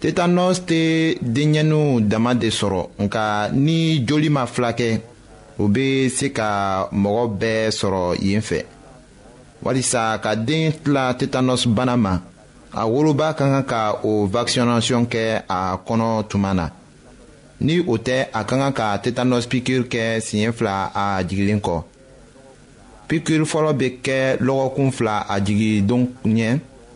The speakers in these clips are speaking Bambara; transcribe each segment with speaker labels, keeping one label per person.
Speaker 1: tetanɔs tɛ denɲɛninw dama de sɔrɔ nka ni joli ma fulakɛ o bɛ se ka mɔgɔ bɛɛ sɔrɔ yen fɛ walisa ka den tila tetanɔs bana ma a woloba ka kan ka o vaccination kɛ a kɔnɔ tuma na ni o tɛ a ka kan ka tetanɔs piqûre kɛ siɲɛ fila a jiginlen kɔ piqûre fɔlɔ bɛ kɛ lɔgɔkun fila a jigindon ɲɛ.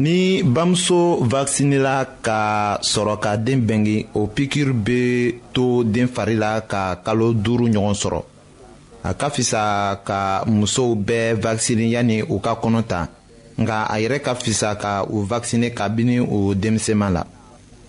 Speaker 1: ni bamuso vakisinela ka sɔrɔ ka den bɛnge o pikiri bɛ to den fari la ka kalo duuru ɲɔgɔn sɔrɔ a ka fisa ka musow bɛɛ vakisini yanni u ka kɔnɔ ta nka a yɛrɛ ka fisa ka u vakisine kabini u denmisɛnma la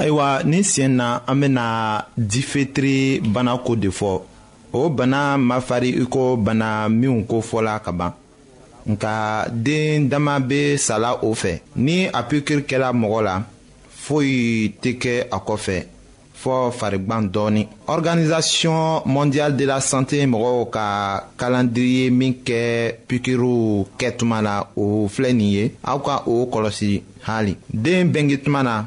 Speaker 1: ayiwa nin sen na an bɛna difetiri banako de fɔ o bana mafari iko bana minw ko fɔla ka ban nka den dama bɛ sala o fɛ ni a pikiri kɛra mɔgɔ la foyi tɛ kɛ a kɔfɛ fɔ farigban dɔɔni organisation mondiale de la santé mɔgɔw ka calendrier min kɛ pikiriw kɛ tuma na o filɛ nin ye aw ka o kɔlɔsi haali den bɛnge tuma na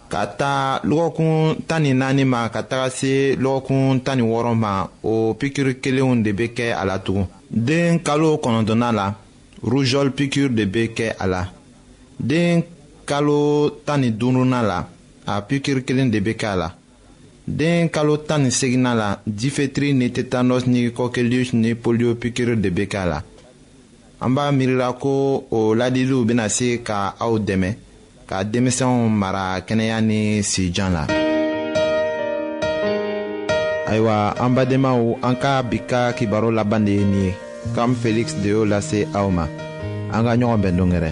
Speaker 1: ka taa lɔgɔkun tan ni naani ma ka taga se lɔgɔkun tan ni wɔɔrɔ ma o pikiri kelenw de bɛ kɛ a la tugun den kalo kɔnɔntɔnnan la ruzɔl pikiri de bɛ kɛ a la den kalo tan ni duurunan la a pikiri kelen de bɛ kɛ a la den kalo tan ni seginnan la difetiri ni tetanɔsi ni kɔkɛli ni polio pikiri de bɛ kɛ a la. an b'a miirila ko o ladiliw bɛna se ka aw dɛmɛ ka denmisɛnw mara kɛnɛya ni sijan la. ayiwa an badenmaw an ka bi ka kibaru laban de ye nin ye kam felix de y'o lase aw ma an ka ɲɔgɔn bɛn dongɛrɛ.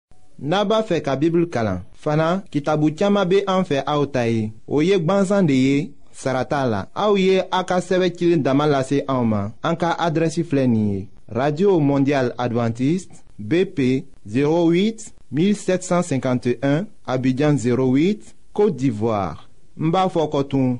Speaker 2: n'a b'a fɛ ka bibulu kalan fana kitabu caman bɛ an fɛ aw ta ye o ye gbansan de ye sara t'a la aw ye a ka sɛbɛ cili dama lase anw ma an ka adrɛsi filɛ nin ye radio mondial adventiste bp 08 1751 abidjan 08 côte d'ivoire n b'a fɔ kɔtun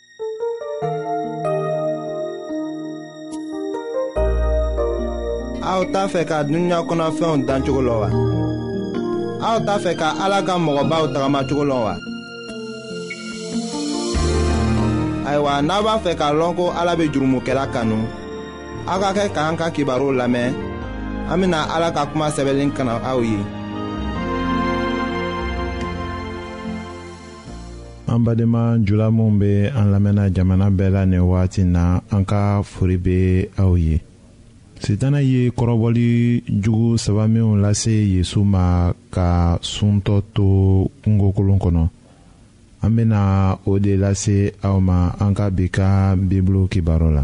Speaker 2: aw t'a fɛ ka dunuya kɔnɔfɛnw dan cogo la wa aw t'a fɛ ka ala ka mɔgɔbaw tagamacogo la wa ayiwa n'a b'a fɛ k'a lɔn ko ala bɛ jurumokɛla kanu aw ka kɛ k'an ka kibaruw lamɛn an bɛna ala ka kuma sɛbɛnlen kana aw ye.
Speaker 1: an badenma jula minw be an lamɛnna jamana bɛɛ la nin wagati na an ka fori be aw ye sitana ye kɔrɔbɔli jugu saba minw lase yezu ma ka suntɔ to kungokolon kɔnɔ an bena o de lase aw ma an ka bi ka bibulu kibaru la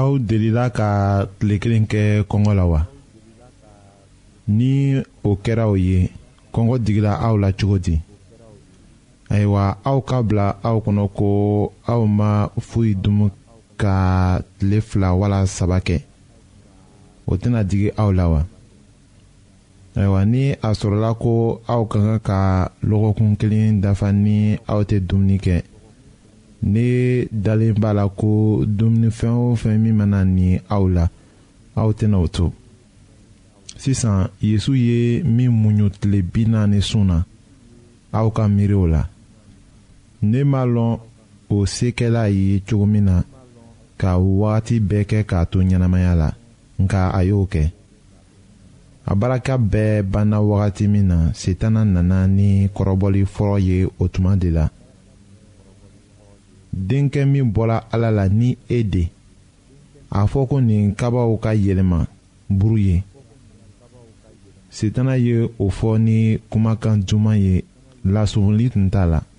Speaker 1: aw delila ka tile kelen kɛ kɔngɔ la wa ni o kɛra o ye kɔngɔ digila aw la cogo di ayiwa aw ka bila aw kɔnɔ ko aw ma foyi dumu ka tile fila wala saba kɛ o tɛna digi aw la wa
Speaker 2: ayiwa ni a sɔrɔla ko aw ka kan ka lɔgɔkun kelen dafa ni aw tɛ dumuni kɛ ne dalen b'a la ko dumunifɛn o fɛn min mana ni aw la aw tɛna o to sisan yesu ye min muɲu tile bi naani sun na aw ka miiri o la ne m'a lɔn o sekɛla ye cogo min na ka wagati bɛɛ kɛ k'a to ɲɛnamaya la nka a y'o kɛ a baraka bɛɛ banna wagati min na setana nana ni kɔrɔbɔli fɔlɔ ye o tuma de la denkɛ min bɔra ala la ni e de a fɔ ko nin kabaw ka yɛlɛma buru ye setana ye o fɔ ni kumakan duman ye lasumuni tun t'a la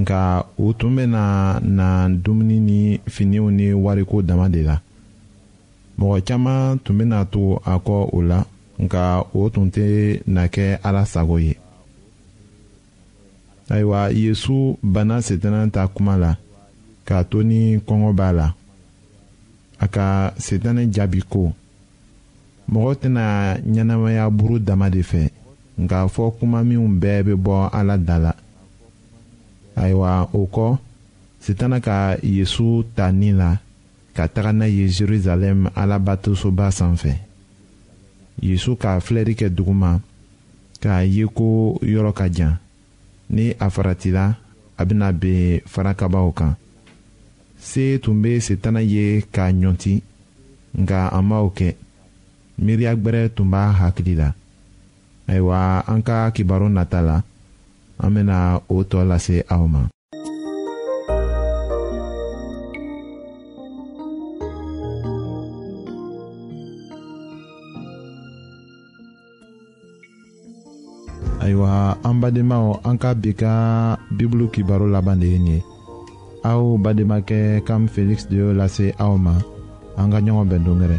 Speaker 2: nka
Speaker 1: u tun bɛna na dumuni ni finiw ni wariko dama de la mɔgɔ caman tun bɛna to a kɔ o la nka o tun tɛ na kɛ ala sago ye ayiwa yesu bana setana ta kuma la k'a to ni kɔngɔ b'a la a ka setana jaabi ko mɔgɔ tɛna ɲɛnamaya buru dama de fɛ nka fɔ kuma minnu bɛɛ bɛ bɔ ala da la ayiwa o kɔ sitana ka yesu ta ni la ka taga n'a ye jerusalɛm alabatosoba sanfɛ yesu ka filɛli kɛ duguma k'a ye ko yɔrɔ ka jan ni a faratila a bɛna ben farakabaw kan se tun bɛ setana ye k'a ɲɔnti nka a m'o kɛ miiriya gbɛrɛ tun b'a hakili la ayiwa an ka kibaru nata la an bɛna o tɔ lase aw ma. ayiwa an badenmaw an ka bi ka bibulu kibaro laban de ye nin ye aw bademakɛ kam feliksi de y'o lase aw ma an ka ɲɔgɔn bɛn dongɛrɛ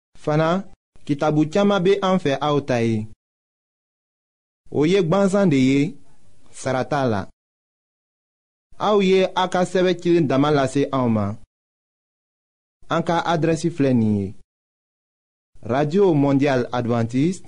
Speaker 2: fana kitabu caman bɛ an fɛ aw ta ye o ye gbansan de ye sara t'a la aw ye a ka sɛbɛn cilen dama lase anw ma an ka adrɛsi filɛ nin ye radio mondial adventiste